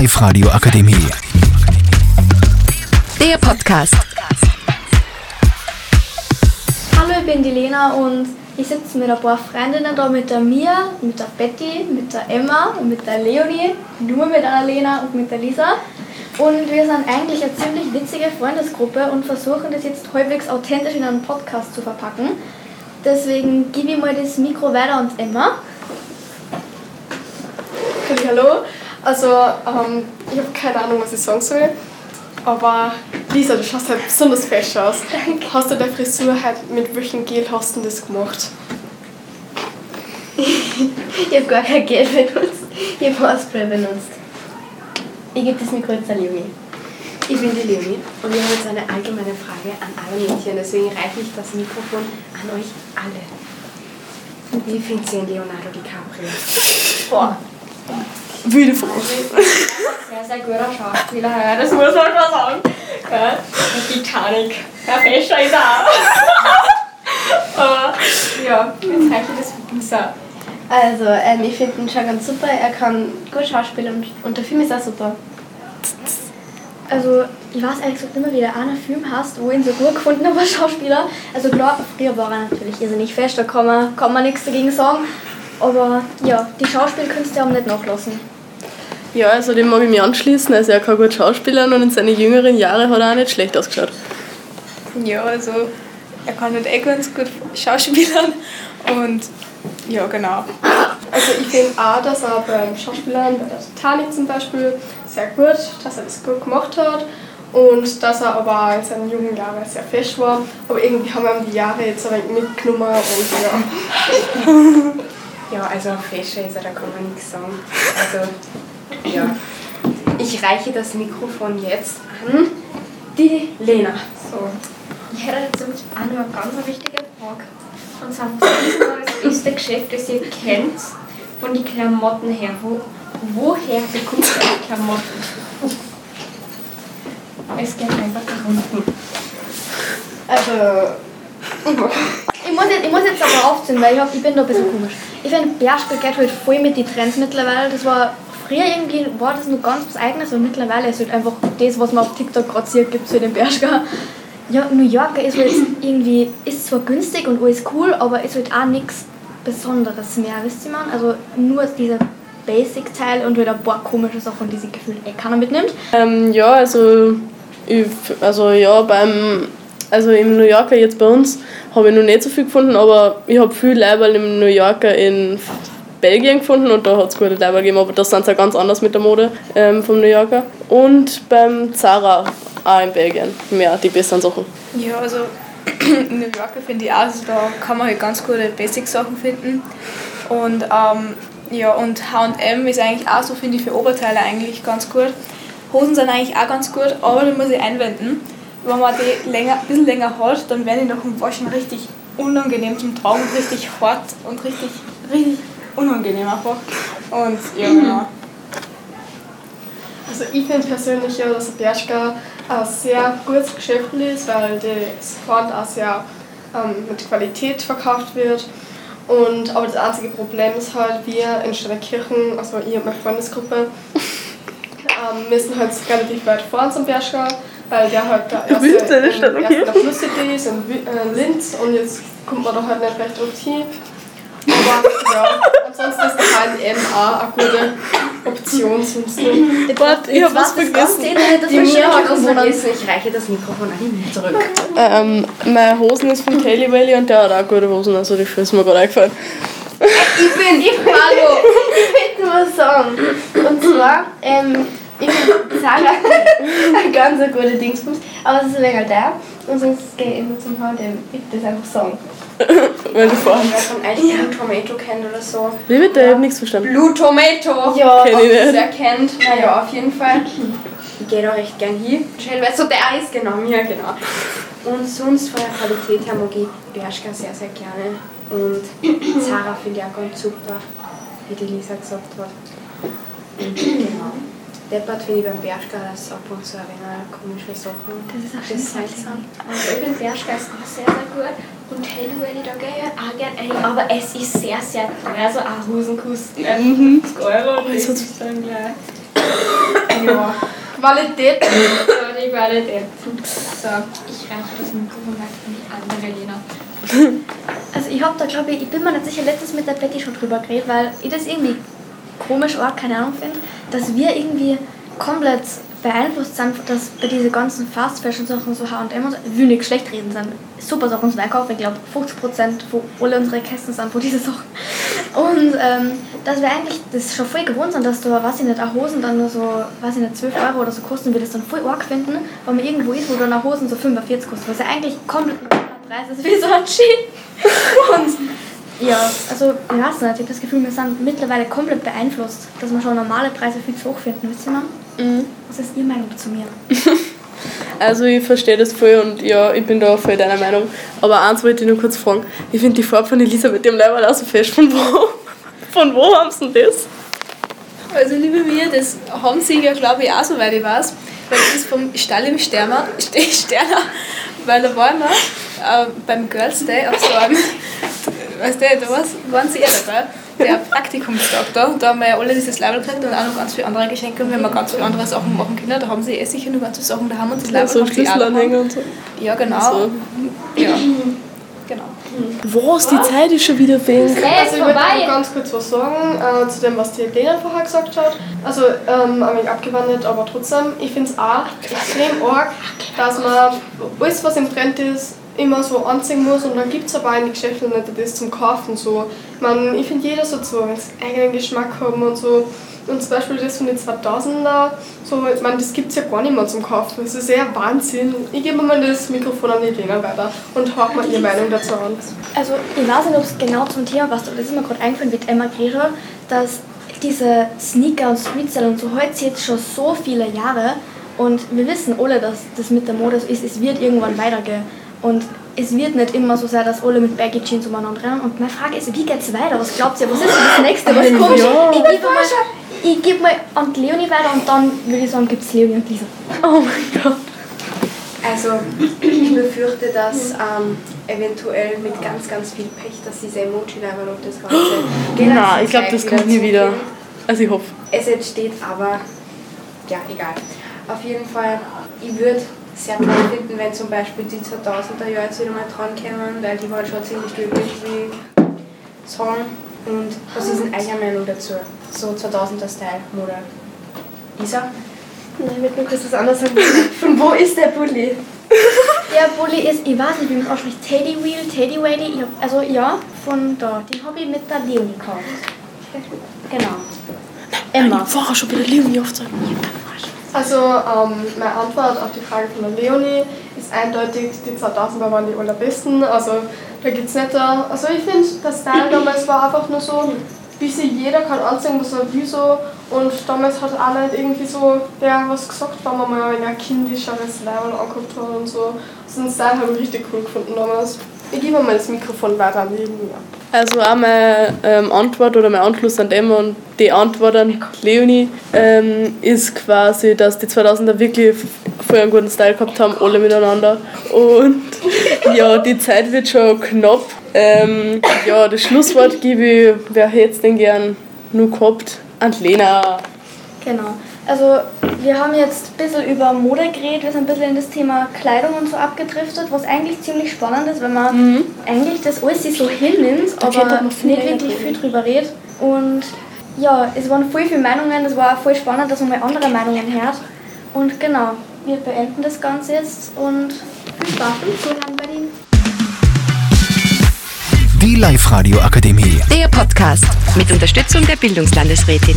Live Radio Akademie. Der Podcast. Hallo, ich bin die Lena und ich sitze mit ein paar Freundinnen da, mit der Mia, mit der Betty, mit der Emma, mit der Leonie, nur mit der Lena und mit der Lisa. Und wir sind eigentlich eine ziemlich witzige Freundesgruppe und versuchen das jetzt halbwegs authentisch in einen Podcast zu verpacken. Deswegen gebe ich mal das Mikro weiter an Emma. Okay, hallo. Also, ähm, ich habe keine Ahnung, was ich sagen soll. Aber Lisa, du schaust halt besonders fesch aus. Danke. Hast du deine Frisur halt mit welchem Gel hast du das gemacht? Ich habe gar kein Gel benutzt. Ich habe Haarspray benutzt. Ich gebe das Mikro jetzt an Leonie. Ich bin die Leonie und wir haben jetzt eine allgemeine Frage an alle Mädchen. Deswegen reiche ich das Mikrofon an euch alle. Wie findet ihr Leonardo DiCaprio? Boah, Wilde Frau. sehr, sehr guter Schauspieler, ja, das muss man schon sagen. Ja, die Titanic. Ja, fescher ist er auch. Aber ja, jetzt reiche ich das so. Also, ähm, ich finde ihn schon ganz super. Er kann gut schauspielen und, und der Film ist auch super. Also, ich weiß ehrlich gesagt immer, wie der eine Film hast, wo ich ihn so gut gefunden habe als Schauspieler. Also klar, früher war er natürlich irrsinnig fest, da kann man, kann man nichts dagegen sagen. Aber ja, die Schauspielkünste haben nicht nachlassen. Ja, also dem mag ich mich anschließen. Er kann gut schauspielern und in seinen jüngeren Jahren hat er auch nicht schlecht ausgeschaut. Ja, also er kann halt eh ganz gut schauspielern und ja, genau. Also ich finde auch, dass er beim Schauspielern, bei der Titanic zum Beispiel, sehr gut, dass er das gut gemacht hat und dass er aber auch in seinen jungen Jahren sehr fest war. Aber irgendwie haben ihm die Jahre jetzt ein wenig mitgenommen und ja. Ja, also fescher ist er, da kann man nichts sagen. Also, ja. Ich reiche das Mikrofon jetzt an die Lena. So. Ich hätte jetzt nämlich auch noch eine ganz wichtige Frage. Und zwar, was ist beste Geschäft, das ihr kennt, von den Klamotten her? Wo, woher bekommt ihr die Klamotten? Es geht einfach nach unten. Also, Ich muss, jetzt, ich muss jetzt aber aufziehen, weil ich, hab, ich bin da ein bisschen komisch. Ich finde, Bershka geht halt voll mit den Trends mittlerweile. Das war früher irgendwie war das noch ganz was Eigenes und mittlerweile ist halt einfach das, was man auf TikTok gerade sieht, gibt es halt den Bershka. Ja, New Yorker ist halt irgendwie, ist zwar günstig und alles cool, aber ist halt auch nichts Besonderes mehr, wisst ihr man? Also nur diese Basic-Teil und halt ein paar komische Sachen, die sich gefühlt eh keiner mitnimmt. ähm, ja, also, ich, also ja, beim, also im New Yorker jetzt bei uns habe ich noch nicht so viel gefunden, aber ich habe viel Leiberl im New Yorker in Belgien gefunden und da hat es gute Leiberl gegeben, aber das sind ja ganz anders mit der Mode ähm, vom New Yorker. Und beim Zara auch in Belgien mehr die besseren Sachen. Ja, also in New Yorker finde ich auch, also da kann man halt ganz gute Basic-Sachen finden. Und ähm, ja, und H&M ist eigentlich auch so, finde ich, für Oberteile eigentlich ganz gut. Hosen sind eigentlich auch ganz gut, aber da muss ich einwenden, wenn man die länger, ein bisschen länger hat, dann werden die nach dem Waschen richtig unangenehm zum Tragen und richtig hart und richtig, richtig unangenehm einfach. Und ja, genau. Also ich finde persönlich ja, dass Bershka ein sehr gutes Geschäft ist, weil das Sport auch sehr ähm, mit Qualität verkauft wird. Und, aber das einzige Problem ist halt, wir in Stadtkirchen, also ich und meine Freundesgruppe, ähm, müssen halt relativ weit fahren zum Bershka, weil der halt der erste, willst in der Stadt, okay. der Flusscity ist, in äh, Linz und jetzt kommt man da halt nicht recht gut hin. Aber ja, ansonsten ist H&M auch eine gute Option sonst noch. Warte, ich hab was vergessen. Die Ich Mia habe hat was vergessen, ich reiche das Mikrofon an Mia zurück. Ähm, meine Hosen ist von Kelly Valley und der hat auch gute Hosen, also die ist mir gerade eingefallen. Ich bin, ich hallo. Ich will nur sagen. Und zwar, ähm, ich finde Sarah ein ganz guter Dingsbums, aber es ist ein wenig da. Und sonst gehe ich immer zum H&M. Ich will das einfach sagen. Weil du vorhin. Wer von euch Blue Tomato kennt oder so? Wie bitte? Ich hab nichts verstanden. Blue Tomato! Ja, Kenn ich nicht. Wer kennt? Naja, auf jeden Fall. Ich gehe da recht gern hin. Schnell, weil so der ist genau mir, genau. Und sonst von der Qualität her mag ich Bershka sehr, sehr gerne. Und Zara finde ich auch ganz super, wie die Lisa gesagt hat. Und genau. Deppert finde ich beim Bershka, das ab und zu ein wenig komische Sachen. Das ist auch schön seltsam. Also ich bin Bershka ist auch sehr, sehr gut. Und Hellway, da gehe ich auch gerne ein. Aber es ist sehr, sehr teuer. Also auch Hosen kosten 50 Euro. Und das ist dann gleich. ja. Qualität. So, die Qualität. So, ich reiche das Mikrofon weiter an die andere Lena. Also ich habe da glaube ich, ich bin mir nicht sicher, letztens mit der Betty schon drüber geredet, weil ich das irgendwie komisch auch, keine Ahnung finde, dass wir irgendwie komplett beeinflusst sind, dass bei diesen ganzen Fast Fashion Sachen so H&M und so, ich nicht schlecht reden sind, super Sachen zum Einkaufen, ich glaube 50% von alle unsere Kästen sind von diesen Sachen. Und ähm, dass wir eigentlich das schon voll gewohnt sind, dass da, weiß ich nicht, auch Hosen dann nur so, weiß ich nicht, 12 Euro oder so kosten, wir das dann voll arg finden, wenn man irgendwo ist, wo dann auch Hosen so 45 kosten, was ja eigentlich komplett ein Preis ist wie so ein Ski. Ja, also ich weiß nicht, ich habe das Gefühl, wir sind mittlerweile komplett beeinflusst, dass wir schon normale Preise viel zu hoch finden, wisst ihr noch? Was ist Ihre Meinung zu mir? Also ich verstehe das voll und ja, ich bin da voll deiner Meinung. Aber eins wollte ich nur kurz fragen. Ich finde die Farbe von Elisabeth dem Leiberl auch so fest. Von wo? Von wo haben sie denn das? Also liebe mir, das haben sie ja glaube ich auch, soweit ich weiß. Weil das ist vom Stall im Sterner, St- Sterner weil da waren wir äh, beim Girls Day auf so einem, weißt du, da war's- waren sie eh dabei, der Praktikumstag da. Da haben wir ja alle dieses Label gekriegt und auch noch ganz viele andere Geschenke und wir haben auch ganz viele andere Sachen machen können. Da haben sie eh sicher noch ganz viele Sachen daheim und das Label So haben. Schlüsselanhänger und so. Ja, genau. So. Ja. Genau. Was? Die Zeit ist schon wieder weg. Hey, Also ist ich würde ganz kurz was sagen äh, zu dem, was die Lena vorher gesagt hat. Also ähm, ein wenig abgewandelt, aber trotzdem, ich finde es auch extrem arg, dass man alles, was im Trend ist, immer so anziehen muss und dann gibt es aber in den Geschäften nicht das zum Kaufen. So. Ich, mein, ich finde, jeder soll so einen eigenen Geschmack haben und so. Und zum Beispiel das von den 2000er, so, ich meine, das gibt es ja gar nicht mehr zum Kaufen. Das ist ja Wahnsinn. Ich gebe mal das Mikrofon an die Lena weiter und hauch mal ihre Meinung dazu an. Also ich weiß nicht, ob es genau zum Thema passt, aber das ist mir gerade eingefallen mit Emma Gregor, dass diese Sneaker und Streetstyle und so heute jetzt schon so viele Jahre und wir wissen alle, dass das mit der Mode so ist, es wird irgendwann weitergehen und es wird nicht immer so sein, dass alle mit Baggy Jeans umeinander rennen und meine Frage ist, wie geht's weiter? Was glaubt ihr, was ist denn das nächste? Was kommt? Ich gebe mal, ich gebe mal an Leonie weiter und dann würde ich sagen, gibt es Leonie und Lisa. Oh mein Gott. Also, ich befürchte, dass ähm, eventuell mit ganz, ganz viel Pech, dass diese Emoji-Level und das Ganze. Nein, ich glaube, das kommt nie wieder. zurückgehen. Also ich hoffe. Es entsteht aber, ja, egal. Auf jeden Fall, ich würde sehr toll finden, wenn zum Beispiel die 2000er Jahre jetzt wieder mal dran kämen, weil die waren schon ziemlich glücklich, wie sagen. Und was ist denn eure Meinung dazu? So 2000er-Style-Mode. Isa? Ich würde nur kurz was anderes sagen. Von wo ist der Bulli? Der Bulli ist, ich weiß nicht, wie man ausspricht, Teddy Wheel, Teddy Waddy, also ja, von da. Den habe ich mit der Leonie gekauft. Genau. Emma. Ich war schon bei der Leonie aufzeigen. Also ähm, meine Antwort auf die Frage von der Leonie ist eindeutig, die 2000er waren die allerbesten. Also da gibt es nicht, da- also ich finde, der Style damals war einfach nur so, wie sie jeder kann anziehen, was er will so. Und damals hat auch nicht irgendwie so der was gesagt, wenn man mal ein kindischeres Level angeguckt hat und so. Also den Style habe ich richtig cool gefunden damals. Ich gebe mal das Mikrofon weiter an die Leonie. Also auch meine ähm, Antwort oder mein Anschluss an Emma und die Antwort an Leonie ähm, ist quasi, dass die 2000er wirklich voll einen guten Style gehabt haben, alle miteinander. Und ja, die Zeit wird schon knapp. Ähm, ja, das Schlusswort gebe ich, wer hätte es denn gern nur gehabt? An Lena. Genau. Also wir haben jetzt ein bisschen über Mode geredet, wir sind ein bisschen in das Thema Kleidung und so abgedriftet, was eigentlich ziemlich spannend ist, wenn man eigentlich das alles sich so hinnimmt, aber nicht wirklich viel drüber redet. Und ja, es waren voll viele Meinungen, es war auch voll spannend, dass man mal andere Meinungen hört. Und genau, wir beenden das Ganze jetzt und viel Spaß beim Zuhören bei den Die Live-Radio Akademie. Der Podcast mit Unterstützung der Bildungslandesrätin.